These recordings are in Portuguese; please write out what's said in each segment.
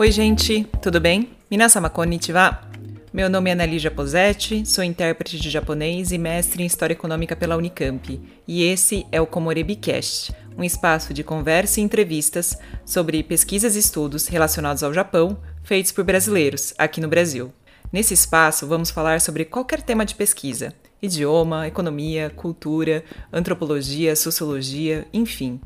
Oi, gente, tudo bem? Minasama konnichiwa. Meu nome é Analígia Posetti, sou intérprete de japonês e mestre em História Econômica pela Unicamp, e esse é o Komorebicast, um espaço de conversa e entrevistas sobre pesquisas e estudos relacionados ao Japão, feitos por brasileiros, aqui no Brasil. Nesse espaço, vamos falar sobre qualquer tema de pesquisa: idioma, economia, cultura, antropologia, sociologia, enfim.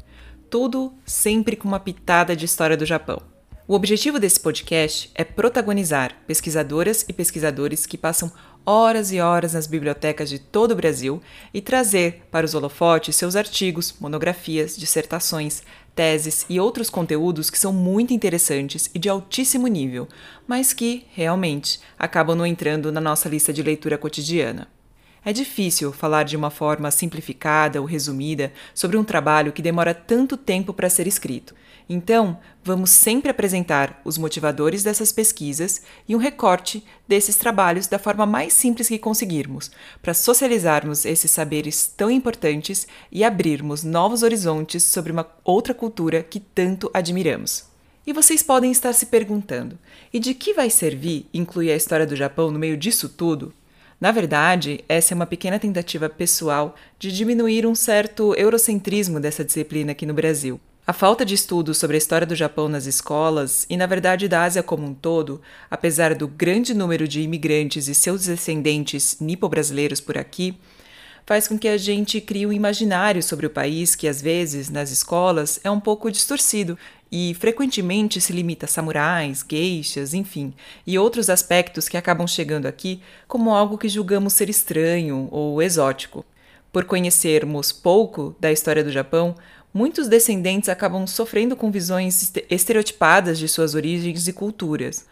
Tudo sempre com uma pitada de história do Japão. O objetivo desse podcast é protagonizar pesquisadoras e pesquisadores que passam horas e horas nas bibliotecas de todo o Brasil e trazer para os holofotes seus artigos, monografias, dissertações, teses e outros conteúdos que são muito interessantes e de altíssimo nível, mas que, realmente, acabam não entrando na nossa lista de leitura cotidiana. É difícil falar de uma forma simplificada ou resumida sobre um trabalho que demora tanto tempo para ser escrito. Então, vamos sempre apresentar os motivadores dessas pesquisas e um recorte desses trabalhos da forma mais simples que conseguirmos, para socializarmos esses saberes tão importantes e abrirmos novos horizontes sobre uma outra cultura que tanto admiramos. E vocês podem estar se perguntando: e de que vai servir incluir a história do Japão no meio disso tudo? Na verdade, essa é uma pequena tentativa pessoal de diminuir um certo eurocentrismo dessa disciplina aqui no Brasil. A falta de estudos sobre a história do Japão nas escolas e, na verdade, da Ásia como um todo, apesar do grande número de imigrantes e seus descendentes nipo-brasileiros por aqui, faz com que a gente crie um imaginário sobre o país que, às vezes, nas escolas, é um pouco distorcido e frequentemente se limita a samurais, geishas, enfim, e outros aspectos que acabam chegando aqui como algo que julgamos ser estranho ou exótico. Por conhecermos pouco da história do Japão, muitos descendentes acabam sofrendo com visões estereotipadas de suas origens e culturas.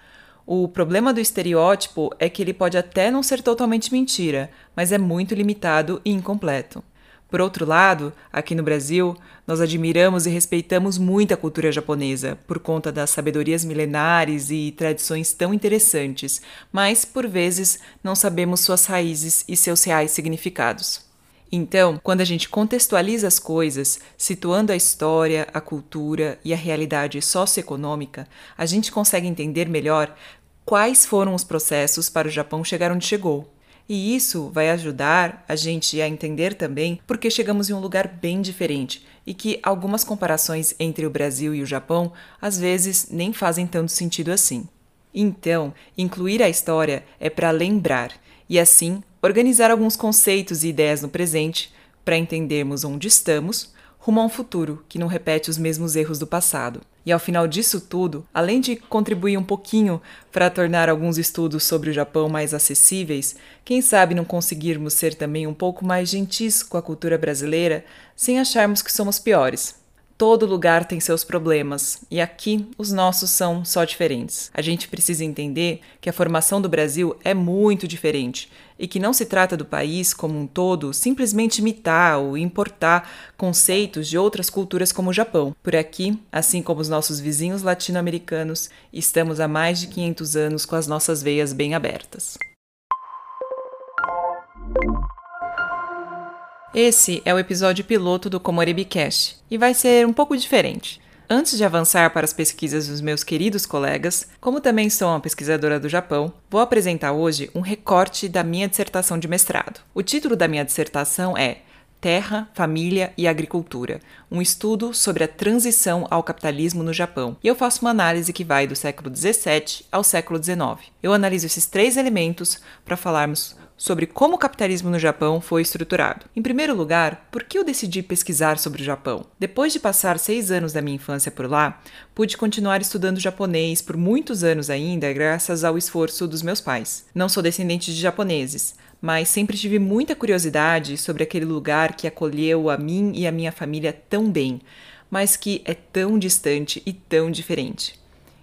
O problema do estereótipo é que ele pode até não ser totalmente mentira, mas é muito limitado e incompleto. Por outro lado, aqui no Brasil, nós admiramos e respeitamos muito a cultura japonesa por conta das sabedorias milenares e tradições tão interessantes, mas por vezes não sabemos suas raízes e seus reais significados. Então, quando a gente contextualiza as coisas, situando a história, a cultura e a realidade socioeconômica, a gente consegue entender melhor quais foram os processos para o Japão chegar onde chegou e isso vai ajudar a gente a entender também porque chegamos em um lugar bem diferente e que algumas comparações entre o Brasil e o Japão às vezes nem fazem tanto sentido assim. Então, incluir a história é para lembrar e assim organizar alguns conceitos e ideias no presente para entendermos onde estamos rumo a um futuro que não repete os mesmos erros do passado. E ao final disso tudo, além de contribuir um pouquinho para tornar alguns estudos sobre o Japão mais acessíveis, quem sabe não conseguirmos ser também um pouco mais gentis com a cultura brasileira sem acharmos que somos piores. Todo lugar tem seus problemas e aqui os nossos são só diferentes. A gente precisa entender que a formação do Brasil é muito diferente e que não se trata do país como um todo simplesmente imitar ou importar conceitos de outras culturas como o Japão. Por aqui, assim como os nossos vizinhos latino-americanos, estamos há mais de 500 anos com as nossas veias bem abertas. Esse é o episódio piloto do Comoribicast e vai ser um pouco diferente. Antes de avançar para as pesquisas dos meus queridos colegas, como também sou uma pesquisadora do Japão, vou apresentar hoje um recorte da minha dissertação de mestrado. O título da minha dissertação é Terra, Família e Agricultura, um estudo sobre a transição ao capitalismo no Japão. E eu faço uma análise que vai do século XVII ao século XIX. Eu analiso esses três elementos para falarmos sobre como o capitalismo no Japão foi estruturado. Em primeiro lugar, por que eu decidi pesquisar sobre o Japão? Depois de passar seis anos da minha infância por lá, pude continuar estudando japonês por muitos anos ainda, graças ao esforço dos meus pais. Não sou descendente de japoneses, mas sempre tive muita curiosidade sobre aquele lugar que acolheu a mim e a minha família tão bem, mas que é tão distante e tão diferente.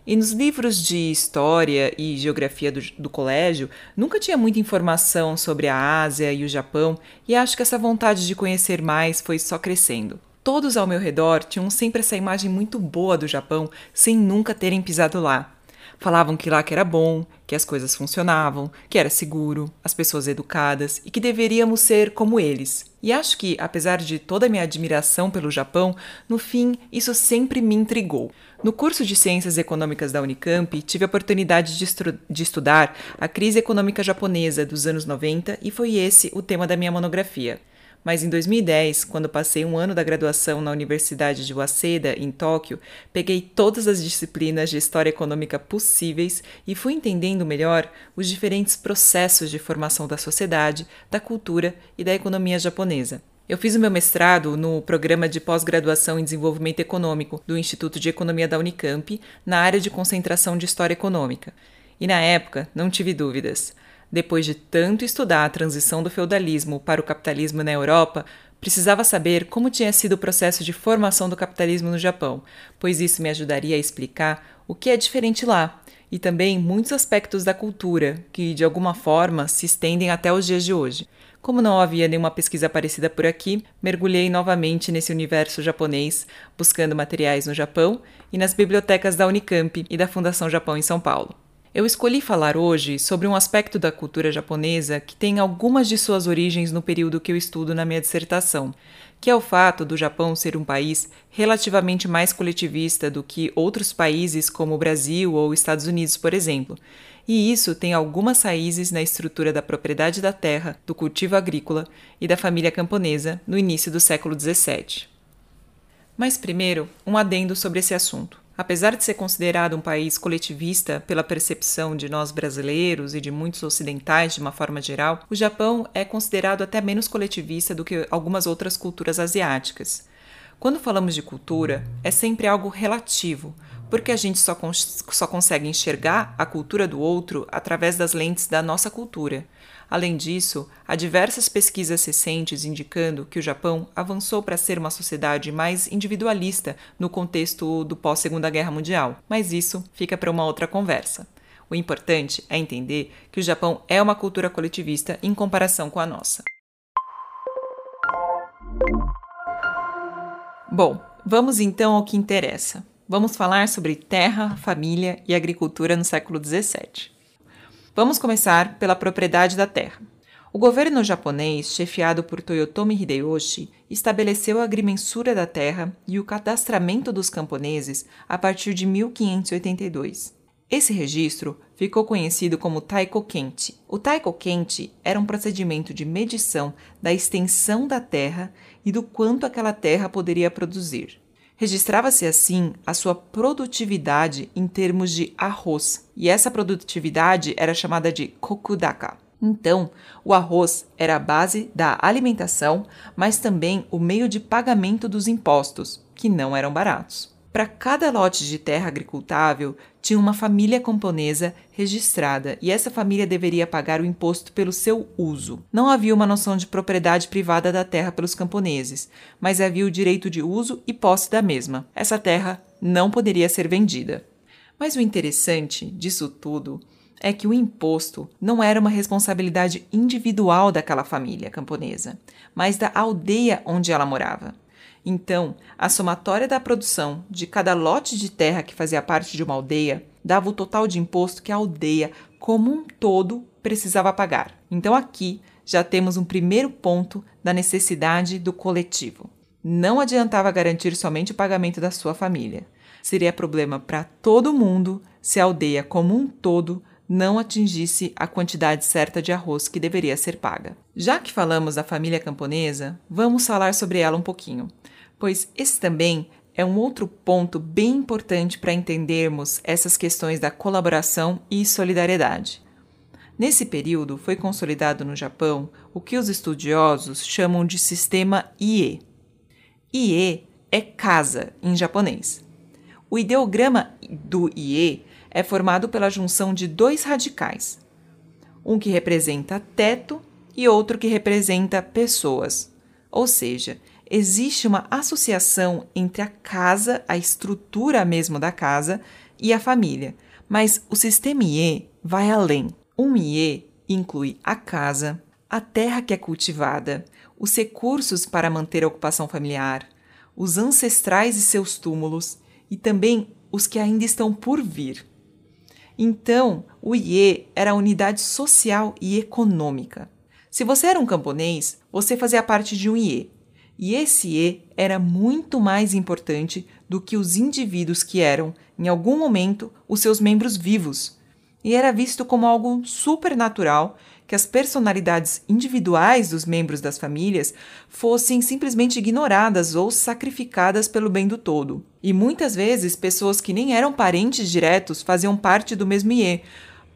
E nos livros de história e geografia do, do, colégio, nunca tinha muita informação sobre a Ásia e o Japão, e acho que essa vontade de conhecer mais foi só crescendo. Todos ao meu redor tinham sempre essa imagem muito boa do Japão, sem nunca terem pisado lá. Falavam que lá que era bom, que as coisas funcionavam, que era seguro, as pessoas educadas e que deveríamos ser como eles. E acho que, apesar de toda a minha admiração pelo Japão, no fim isso sempre me intrigou. No curso de Ciências Econômicas da Unicamp, tive a oportunidade de, de, estudar a crise econômica japonesa dos anos 90 e foi esse o tema da minha monografia. Mas em 2010, quando passei um ano da graduação na Universidade de Waseda, em Tóquio, peguei todas as disciplinas de história econômica possíveis e fui entendendo melhor os diferentes processos de formação da sociedade, da cultura e da economia japonesa. Eu fiz o meu mestrado no programa de pós-graduação em desenvolvimento econômico do Instituto de Economia da Unicamp, na área de concentração de história econômica. E na época, não tive dúvidas. Depois de tanto estudar a transição do feudalismo para o capitalismo na Europa, precisava saber como tinha sido o processo de formação do capitalismo no Japão, pois isso me ajudaria a explicar o que é diferente lá e também muitos aspectos da cultura que, de alguma forma, se estendem até os dias de hoje. Como não havia nenhuma pesquisa parecida por aqui, mergulhei novamente nesse universo japonês, buscando materiais no Japão e nas bibliotecas da Unicamp e da Fundação Japão em São Paulo. Eu escolhi falar hoje sobre um aspecto da cultura japonesa que tem algumas de suas origens no período que eu estudo na minha dissertação, que é o fato do Japão ser um país relativamente mais coletivista do que outros países como o Brasil ou Estados Unidos, por exemplo. E isso tem algumas raízes na estrutura da propriedade da terra, do cultivo agrícola e da família camponesa no início do século XVII. Mas primeiro, um adendo sobre esse assunto. Apesar de ser considerado um país coletivista pela percepção de nós brasileiros e de muitos ocidentais de uma forma geral, o Japão é considerado até menos coletivista do que algumas outras culturas asiáticas. Quando falamos de cultura, é sempre algo relativo, porque a gente só, cons só consegue enxergar a cultura do outro através das lentes da nossa cultura. Além disso, há diversas pesquisas recentes indicando que o Japão avançou para ser uma sociedade mais individualista no contexto do pós-Segunda Guerra Mundial, mas isso fica para uma outra conversa. O importante é entender que o Japão é uma cultura coletivista em comparação com a nossa. Bom, vamos então ao que interessa. Vamos falar sobre terra, família e agricultura no século XVII. Vamos começar pela propriedade da terra. O governo japonês, chefiado por Toyotomi Hideyoshi, estabeleceu a agrimensura da terra e o cadastramento dos camponeses a partir de 1582. Esse registro ficou conhecido como Taiko Kenti. O Taiko Kenti era um procedimento de medição da extensão da terra e do quanto aquela terra poderia produzir. Registrava-se assim a sua produtividade em termos de arroz, e essa produtividade era chamada de kokudaka. Então, o arroz era a base da alimentação, mas também o meio de pagamento dos impostos, que não eram baratos. Para cada lote de terra agricultável, tinha uma família camponesa registrada e essa família deveria pagar o imposto pelo seu uso. Não havia uma noção de propriedade privada da terra pelos camponeses, mas havia o direito de uso e posse da mesma. Essa terra não poderia ser vendida. Mas o interessante disso tudo é que o imposto não era uma responsabilidade individual daquela família camponesa, mas da aldeia onde ela morava. Então, a somatória da produção de cada lote de terra que fazia parte de uma aldeia dava o total de imposto que a aldeia, como um todo, precisava pagar. Então, aqui já temos um primeiro ponto da necessidade do coletivo. Não adiantava garantir somente o pagamento da sua família. Seria problema para todo mundo se a aldeia, como um todo, não atingisse a quantidade certa de arroz que deveria ser paga. Já que falamos da família camponesa, vamos falar sobre ela um pouquinho pois esse também é um outro ponto bem importante para entendermos essas questões da colaboração e solidariedade. Nesse período foi consolidado no Japão o que os estudiosos chamam de sistema IE. IE é casa em japonês. O ideograma do IE é formado pela junção de dois radicais, um que representa teto e outro que representa pessoas, ou seja, existe uma associação entre a casa, a estrutura mesmo da casa e a família. Mas o sistema IE vai além. Um IE inclui a casa, a terra que é cultivada, os recursos para manter a ocupação familiar, os ancestrais e seus túmulos e também os que ainda estão por vir. Então, o IE era a unidade social e econômica. Se você era um camponês, você fazia parte de um IE. E esse IE era muito mais importante do que os indivíduos que eram, em algum momento, os seus membros vivos. E era visto como algo supernatural que as personalidades individuais dos membros das famílias fossem simplesmente ignoradas ou sacrificadas pelo bem do todo. E muitas vezes pessoas que nem eram parentes diretos faziam parte do mesmo IE,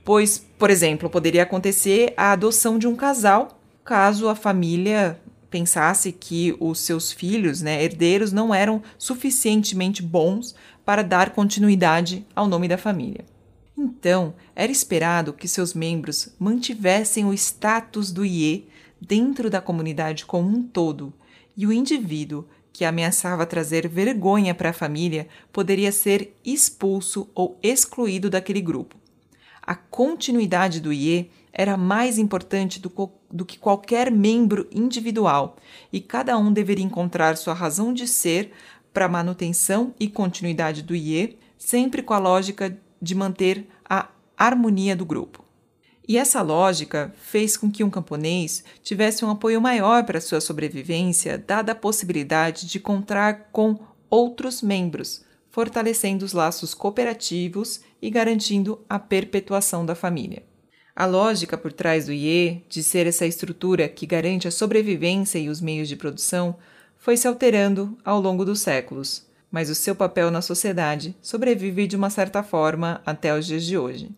pois, por exemplo, poderia acontecer a adoção de um casal caso a família pensasse que os seus filhos, né, herdeiros, não eram suficientemente bons para dar continuidade ao nome da família. Então, era esperado que seus membros mantivessem o status do IE dentro da comunidade como um todo, e o indivíduo que ameaçava trazer vergonha para a família poderia ser expulso ou excluído daquele grupo. A continuidade do IE era mais importante do, do, que qualquer membro individual, e cada um deveria encontrar sua razão de ser para manutenção e continuidade do IE, sempre com a lógica de manter a harmonia do grupo. E essa lógica fez com que um camponês tivesse um apoio maior para sua sobrevivência, dada a possibilidade de contar com outros membros, fortalecendo os laços cooperativos e garantindo a perpetuação da família. A lógica por trás do IE, de ser essa estrutura que garante a sobrevivência e os meios de produção, foi se alterando ao longo dos séculos, mas o seu papel na sociedade sobrevive de uma certa forma até os dias de hoje.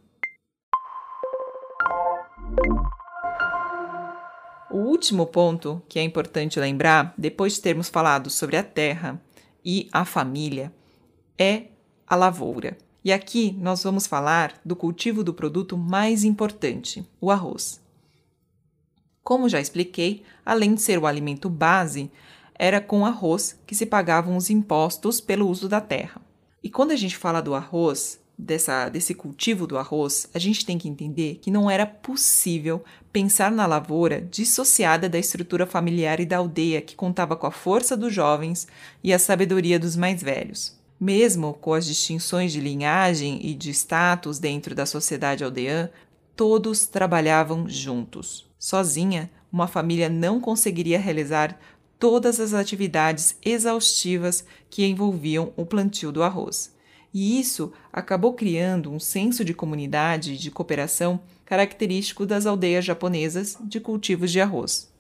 O último ponto que é importante lembrar, depois de termos falado sobre a terra e a família, é a lavoura. E aqui nós vamos falar do cultivo do produto mais importante, o arroz. Como já expliquei, além de ser o alimento base, era com arroz que se pagavam os impostos pelo uso da terra. E quando a gente fala do arroz, dessa, desse cultivo do arroz, a gente tem que entender que não era possível pensar na lavoura dissociada da estrutura familiar e da aldeia que contava com a força dos jovens e a sabedoria dos mais velhos. Mesmo com as distinções de linhagem e de status dentro da sociedade aldeã, todos trabalhavam juntos. Sozinha, uma família não conseguiria realizar todas as atividades exaustivas que envolviam o plantio do arroz. E isso acabou criando um senso de comunidade e de cooperação característico das aldeias japonesas de cultivos de arroz.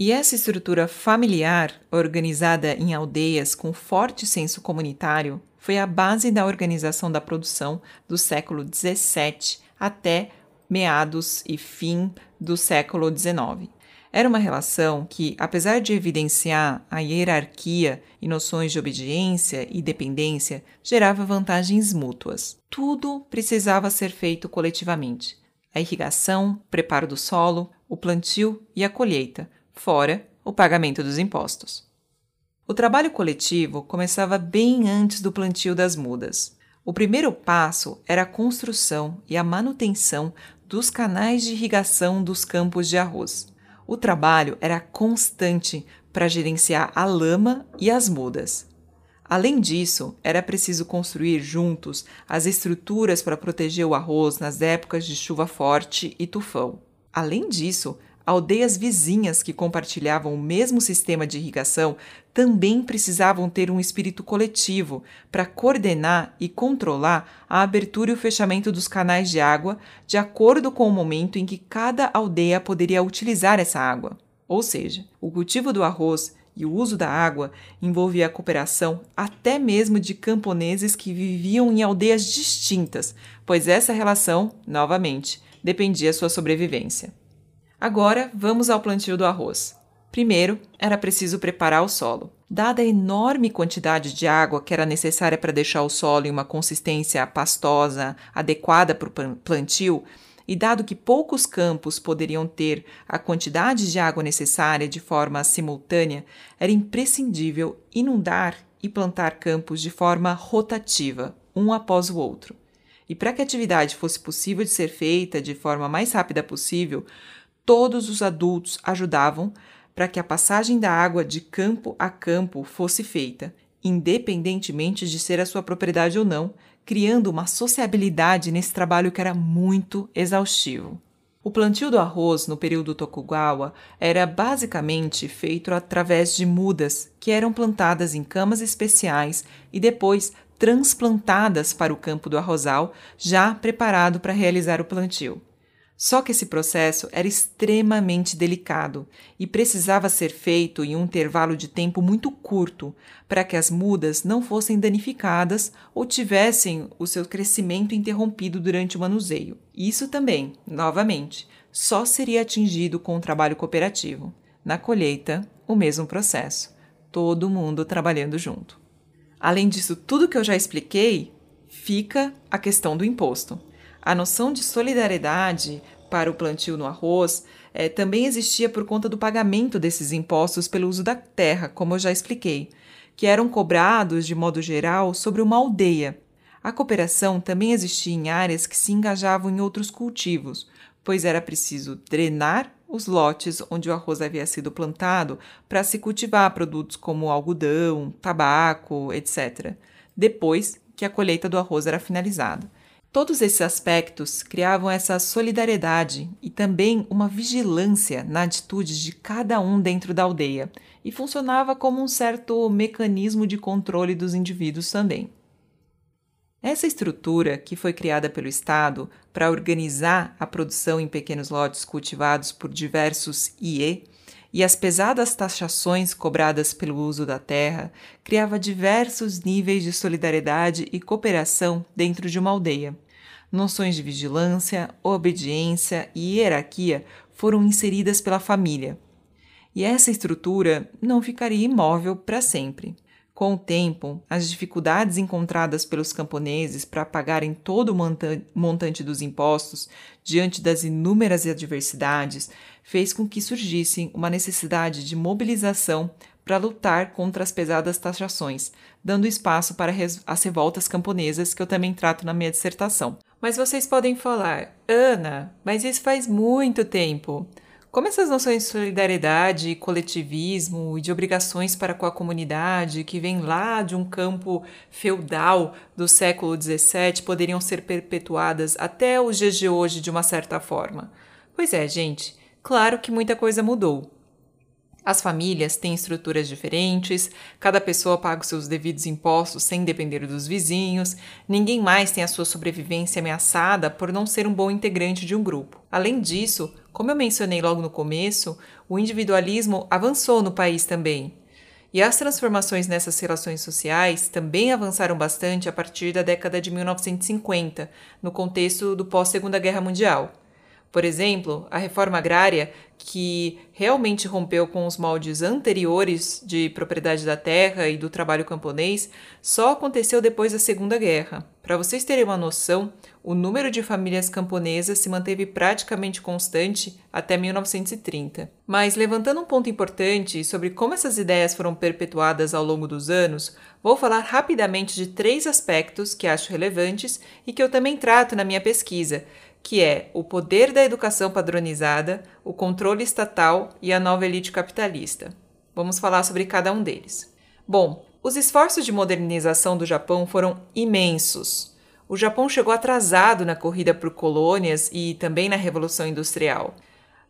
E essa estrutura familiar, organizada em aldeias com forte senso comunitário, foi a base da organização da produção do século XVII até meados e fim do século XIX. Era uma relação que, apesar de evidenciar a hierarquia e noções de obediência e dependência, gerava vantagens mútuas. Tudo precisava ser feito coletivamente: a irrigação, preparo do solo, o plantio e a colheita, fora o pagamento dos impostos. O trabalho coletivo começava bem antes do plantio das mudas. O primeiro passo era a construção e a manutenção dos canais de irrigação dos campos de arroz. O trabalho era constante para gerenciar a lama e as mudas. Além disso, era preciso construir juntos as estruturas para proteger o arroz nas épocas de chuva forte e tufão. Além disso, aldeias vizinhas que compartilhavam o mesmo sistema de irrigação também precisavam ter um espírito coletivo para coordenar e controlar a abertura e o fechamento dos canais de água de acordo com o momento em que cada aldeia poderia utilizar essa água. Ou seja, o cultivo do arroz e o uso da água envolvia a cooperação até mesmo de camponeses que viviam em aldeias distintas, pois essa relação, novamente, dependia sua sobrevivência. Agora vamos ao plantio do arroz. Primeiro, era preciso preparar o solo. Dada a enorme quantidade de água que era necessária para deixar o solo em uma consistência pastosa adequada para o plantio, e dado que poucos campos poderiam ter a quantidade de água necessária de forma simultânea, era imprescindível inundar e plantar campos de forma rotativa, um após o outro. E para que a atividade fosse possível de ser feita de forma mais rápida possível, todos os adultos ajudavam para que a passagem da água de campo a campo fosse feita, independentemente de ser a sua propriedade ou não, criando uma sociabilidade nesse trabalho que era muito exaustivo. O plantio do arroz no período Tokugawa era basicamente feito através de mudas que eram plantadas em camas especiais e depois transplantadas para o campo do arrozal, já preparado para realizar o plantio. Só que esse processo era extremamente delicado e precisava ser feito em um intervalo de tempo muito curto para que as mudas não fossem danificadas ou tivessem o seu crescimento interrompido durante o manuseio. Isso também, novamente, só seria atingido com o trabalho cooperativo. Na colheita, o mesmo processo, todo mundo trabalhando junto. Além disso, tudo que eu já expliquei, fica a questão do imposto. A noção de solidariedade para o plantio no arroz é, também existia por conta do pagamento desses impostos pelo uso da terra, como eu já expliquei, que eram cobrados, de modo geral, sobre uma aldeia. A cooperação também existia em áreas que se engajavam em outros cultivos, pois era preciso drenar os lotes onde o arroz havia sido plantado para se cultivar produtos como algodão, tabaco, etc., depois que a colheita do arroz era finalizada. Todos esses aspectos criavam essa solidariedade e também uma vigilância na atitude de cada um dentro da aldeia, e funcionava como um certo mecanismo de controle dos indivíduos também. Essa estrutura, que foi criada pelo Estado para organizar a produção em pequenos lotes cultivados por diversos IE, e as pesadas taxações cobradas pelo uso da terra criava diversos níveis de solidariedade e cooperação dentro de uma aldeia. Noções de vigilância, obediência e hierarquia foram inseridas pela família. E essa estrutura não ficaria imóvel para sempre. Com o tempo, as dificuldades encontradas pelos camponeses para pagarem todo o montante dos impostos diante das inúmeras adversidades fez com que surgisse uma necessidade de mobilização para lutar contra as pesadas taxações, dando espaço para as revoltas camponesas que eu também trato na minha dissertação. Mas vocês podem falar, Ana, mas isso faz muito tempo. Como essas noções de solidariedade, coletivismo e de obrigações para com a comunidade, que vem lá de um campo feudal do século XVII, poderiam ser perpetuadas até os dias de hoje de uma certa forma? Pois é, gente, claro que muita coisa mudou. As famílias têm estruturas diferentes, cada pessoa paga os seus devidos impostos sem depender dos vizinhos, ninguém mais tem a sua sobrevivência ameaçada por não ser um bom integrante de um grupo. Além disso, como eu mencionei logo no começo, o individualismo avançou no país também. E as transformações nessas relações sociais também avançaram bastante a partir da década de 1950, no contexto do pós-Segunda Guerra Mundial. Por exemplo, a reforma agrária, que realmente rompeu com os moldes anteriores de propriedade da terra e do trabalho camponês, só aconteceu depois da Segunda Guerra. Para vocês terem uma noção, o número de famílias camponesas se manteve praticamente constante até 1930. Mas levantando um ponto importante sobre como essas ideias foram perpetuadas ao longo dos anos, vou falar rapidamente de três aspectos que acho relevantes e que eu também trato na minha pesquisa que é o poder da educação padronizada, o controle estatal e a nova elite capitalista. Vamos falar sobre cada um deles. Bom, os esforços de modernização do Japão foram imensos. O Japão chegou atrasado na corrida por colônias e também na Revolução Industrial.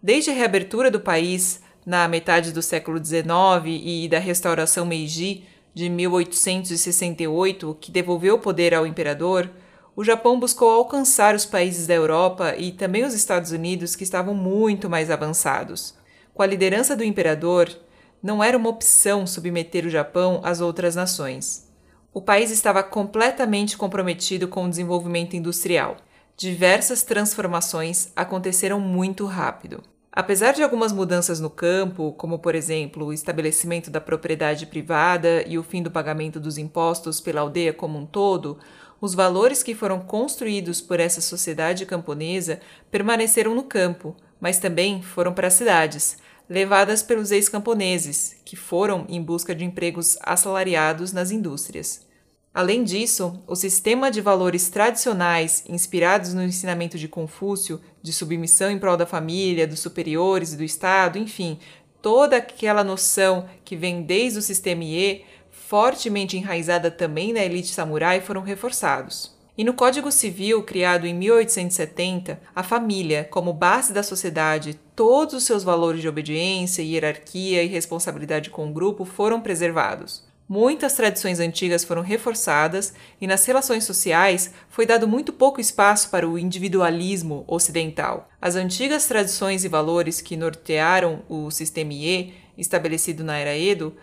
Desde a reabertura do país na metade do século XIX e da restauração Meiji de 1868, que devolveu o poder ao imperador, o Japão buscou alcançar os países da Europa e também os Estados Unidos que estavam muito mais avançados. Com a liderança do imperador, não era uma opção submeter o Japão às outras nações. O país estava completamente comprometido com o desenvolvimento industrial. Diversas transformações aconteceram muito rápido. Apesar de algumas mudanças no campo, como por exemplo o estabelecimento da propriedade privada e o fim do pagamento dos impostos pela aldeia como um todo, os valores que foram construídos por essa sociedade camponesa permaneceram no campo, mas também foram para as cidades, levadas pelos ex-camponeses, que foram em busca de empregos assalariados nas indústrias. Além disso, o sistema de valores tradicionais, inspirados no ensinamento de Confúcio, de submissão em prol da família, dos superiores e do Estado, enfim, toda aquela noção que vem desde o sistema IE, fortemente enraizada também na elite samurai, foram reforçados. E no Código Civil, criado em 1870, a família, como base da sociedade, todos os seus valores de obediência, hierarquia e responsabilidade com o grupo foram preservados. Muitas tradições antigas foram reforçadas e nas relações sociais foi dado muito pouco espaço para o individualismo ocidental. As antigas tradições e valores que nortearam o sistema IE, estabelecido na era Edo,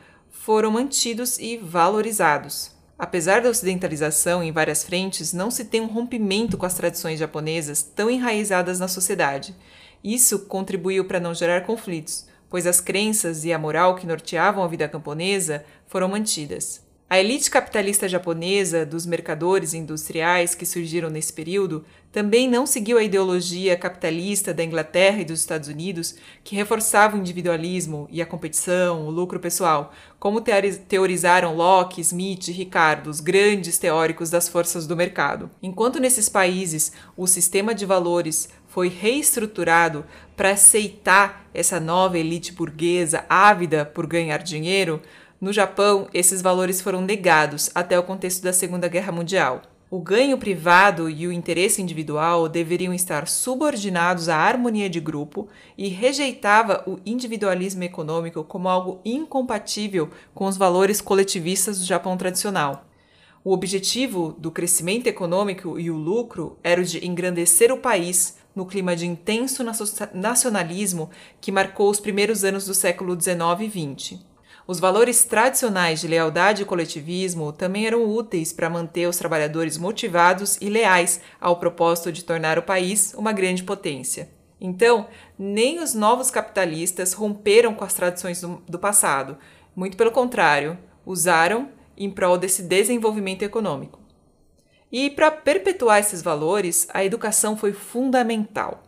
foram mantidos e valorizados. Apesar da ocidentalização em várias frentes, não se tem um rompimento com as tradições japonesas tão enraizadas na sociedade. Isso contribuiu para não gerar conflitos, pois as crenças e a moral que norteavam a vida camponesa foram mantidas. A elite capitalista japonesa dos mercadores industriais que surgiram nesse período também não seguiu a ideologia capitalista da Inglaterra e dos Estados Unidos, que reforçava o individualismo e a competição, o lucro pessoal, como teorizaram Locke, Smith e Ricardo, os grandes teóricos das forças do mercado. Enquanto nesses países o sistema de valores foi reestruturado para aceitar essa nova elite burguesa ávida por ganhar dinheiro, no Japão, esses valores foram negados até o contexto da Segunda Guerra Mundial. O ganho privado e o interesse individual deveriam estar subordinados à harmonia de grupo e rejeitava o individualismo econômico como algo incompatível com os valores coletivistas do Japão tradicional. O objetivo do crescimento econômico e o lucro era o de engrandecer o país no clima de intenso nacionalismo que marcou os primeiros anos do século XIX e XX. Os valores tradicionais de lealdade e coletivismo também eram úteis para manter os trabalhadores motivados e leais ao propósito de tornar o país uma grande potência. Então, nem os novos capitalistas romperam com as tradições do, do passado, muito pelo contrário, usaram em prol desse desenvolvimento econômico. E para perpetuar esses valores, a educação foi fundamental.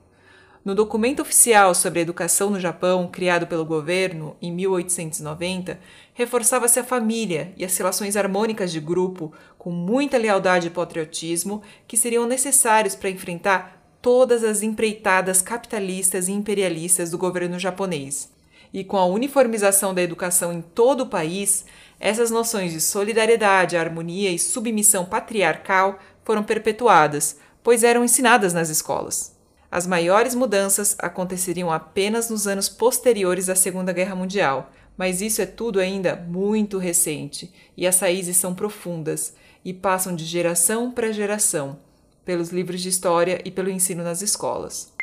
No documento oficial sobre a educação no Japão, criado pelo governo em 1890, reforçava-se a família e as relações harmônicas de grupo, com muita lealdade e patriotismo, que seriam necessários para enfrentar todas as empreitadas capitalistas e imperialistas do governo japonês. E com a uniformização da educação em todo o país, essas noções de solidariedade, harmonia e submissão patriarcal foram perpetuadas, pois eram ensinadas nas escolas. As maiores mudanças aconteceriam apenas nos anos posteriores à Segunda Guerra Mundial, mas isso é tudo ainda muito recente e as raízes são profundas e passam de geração para geração, pelos livros de história e pelo ensino nas escolas.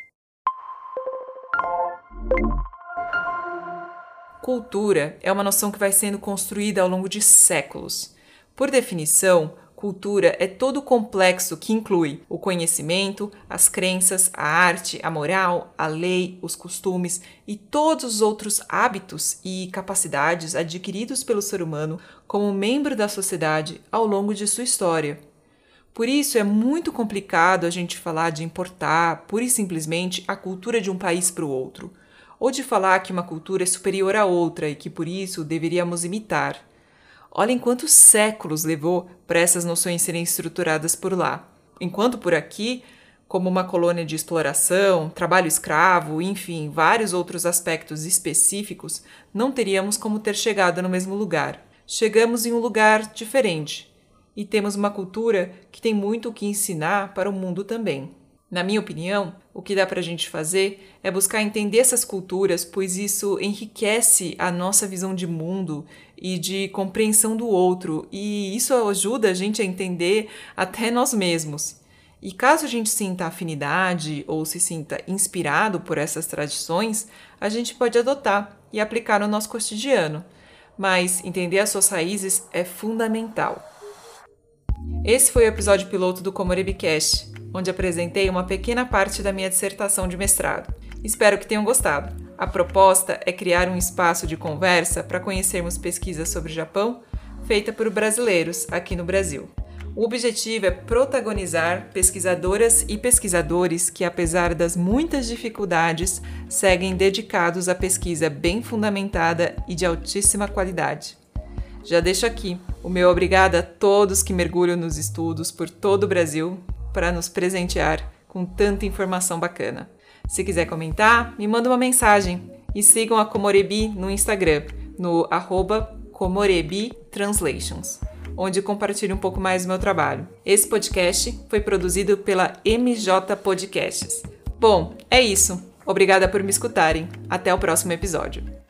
Cultura é uma noção que vai sendo construída ao longo de séculos. Por definição, Cultura é todo o complexo que inclui o conhecimento, as crenças, a arte, a moral, a lei, os costumes e todos os outros hábitos e capacidades adquiridos pelo ser humano como membro da sociedade ao longo de sua história. Por isso é muito complicado a gente falar de importar pura e simplesmente a cultura de um país para o outro, ou de falar que uma cultura é superior à outra e que por isso deveríamos imitar. Olhem quantos séculos levou para essas noções serem estruturadas por lá. Enquanto por aqui, como uma colônia de exploração, trabalho escravo, enfim, vários outros aspectos específicos, não teríamos como ter chegado no mesmo lugar. Chegamos em um lugar diferente e temos uma cultura que tem muito o que ensinar para o mundo também. Na minha opinião, o que dá para a gente fazer é buscar entender essas culturas, pois isso enriquece a nossa visão de mundo e de compreensão do outro, e isso ajuda a gente a entender até nós mesmos. E caso a gente sinta afinidade ou se sinta inspirado por essas tradições, a gente pode adotar e aplicar no nosso cotidiano. Mas entender as suas raízes é fundamental. Esse foi o episódio piloto do Comorebicast onde apresentei uma pequena parte da minha dissertação de mestrado. Espero que tenham gostado. A proposta é criar um espaço de conversa para conhecermos pesquisas sobre o Japão feita por brasileiros aqui no Brasil. O objetivo é protagonizar pesquisadoras e pesquisadores que, apesar das muitas dificuldades, seguem dedicados à pesquisa bem fundamentada e de altíssima qualidade. Já deixo aqui o meu obrigado a todos que mergulham nos estudos por todo o Brasil para nos presentear com tanta informação bacana. Se quiser comentar, me manda uma mensagem e sigam a Comorebi no Instagram, no arroba Comorebi Translations. onde compartilho um pouco mais do meu trabalho. Esse podcast foi produzido pela MJ Podcasts. Bom, é isso. Obrigada por me escutarem. Até o próximo episódio.